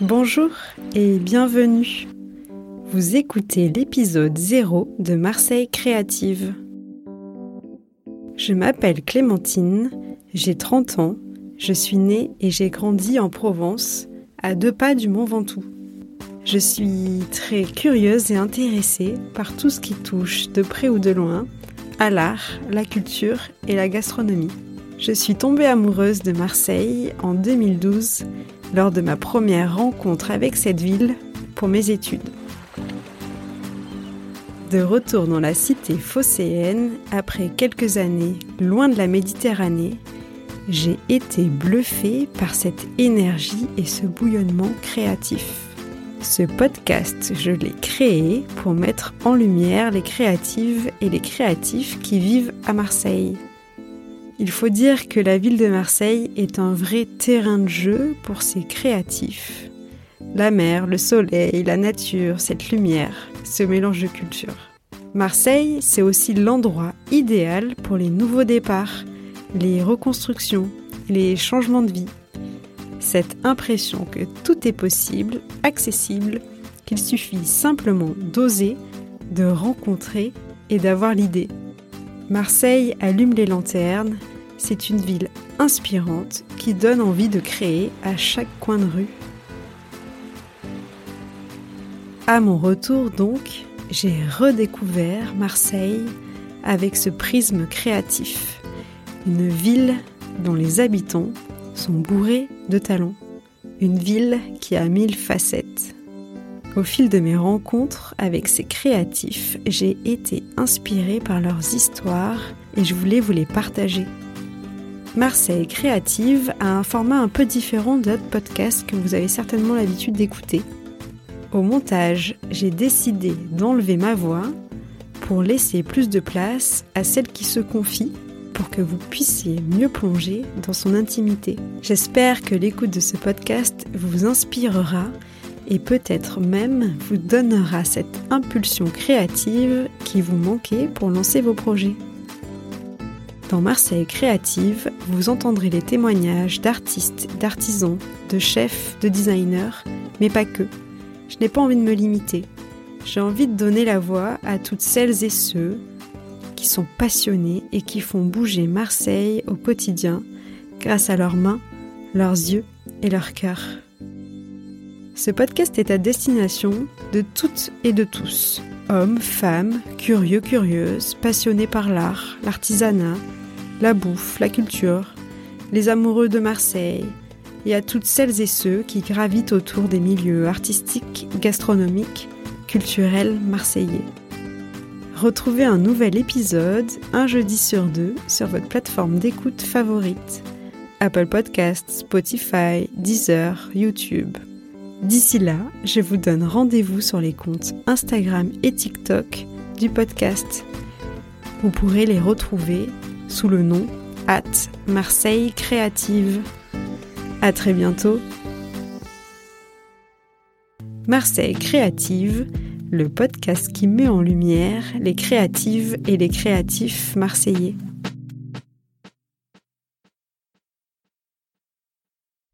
Bonjour et bienvenue. Vous écoutez l'épisode 0 de Marseille Créative. Je m'appelle Clémentine, j'ai 30 ans, je suis née et j'ai grandi en Provence, à deux pas du Mont Ventoux. Je suis très curieuse et intéressée par tout ce qui touche, de près ou de loin, à l'art, la culture et la gastronomie. Je suis tombée amoureuse de Marseille en 2012 lors de ma première rencontre avec cette ville pour mes études. De retour dans la cité phocéenne, après quelques années loin de la Méditerranée, j'ai été bluffée par cette énergie et ce bouillonnement créatif. Ce podcast, je l'ai créé pour mettre en lumière les créatives et les créatifs qui vivent à Marseille. Il faut dire que la ville de Marseille est un vrai terrain de jeu pour ses créatifs. La mer, le soleil, la nature, cette lumière, ce mélange de cultures. Marseille, c'est aussi l'endroit idéal pour les nouveaux départs, les reconstructions, les changements de vie. Cette impression que tout est possible, accessible, qu'il suffit simplement d'oser, de rencontrer et d'avoir l'idée. Marseille allume les lanternes, c'est une ville inspirante qui donne envie de créer à chaque coin de rue. À mon retour donc, j'ai redécouvert Marseille avec ce prisme créatif. Une ville dont les habitants sont bourrés de talents. Une ville qui a mille facettes. Au fil de mes rencontres avec ces créatifs, j'ai été inspirée par leurs histoires et je voulais vous les partager. Marseille Créative a un format un peu différent d'autres podcasts que vous avez certainement l'habitude d'écouter. Au montage, j'ai décidé d'enlever ma voix pour laisser plus de place à celle qui se confie pour que vous puissiez mieux plonger dans son intimité. J'espère que l'écoute de ce podcast vous inspirera et peut-être même vous donnera cette impulsion créative qui vous manquait pour lancer vos projets. Dans Marseille Créative, vous entendrez les témoignages d'artistes, d'artisans, de chefs, de designers, mais pas que. Je n'ai pas envie de me limiter. J'ai envie de donner la voix à toutes celles et ceux qui sont passionnés et qui font bouger Marseille au quotidien grâce à leurs mains, leurs yeux et leur cœur. Ce podcast est à destination de toutes et de tous, hommes, femmes, curieux, curieuses, passionnés par l'art, l'artisanat, la bouffe, la culture, les amoureux de Marseille, et à toutes celles et ceux qui gravitent autour des milieux artistiques, gastronomiques, culturels marseillais. Retrouvez un nouvel épisode un jeudi sur deux sur votre plateforme d'écoute favorite. Apple Podcasts, Spotify, Deezer, YouTube. D'ici là, je vous donne rendez-vous sur les comptes Instagram et TikTok du podcast. Vous pourrez les retrouver sous le nom at Marseille Créative. À très bientôt. Marseille Créative, le podcast qui met en lumière les créatives et les créatifs marseillais.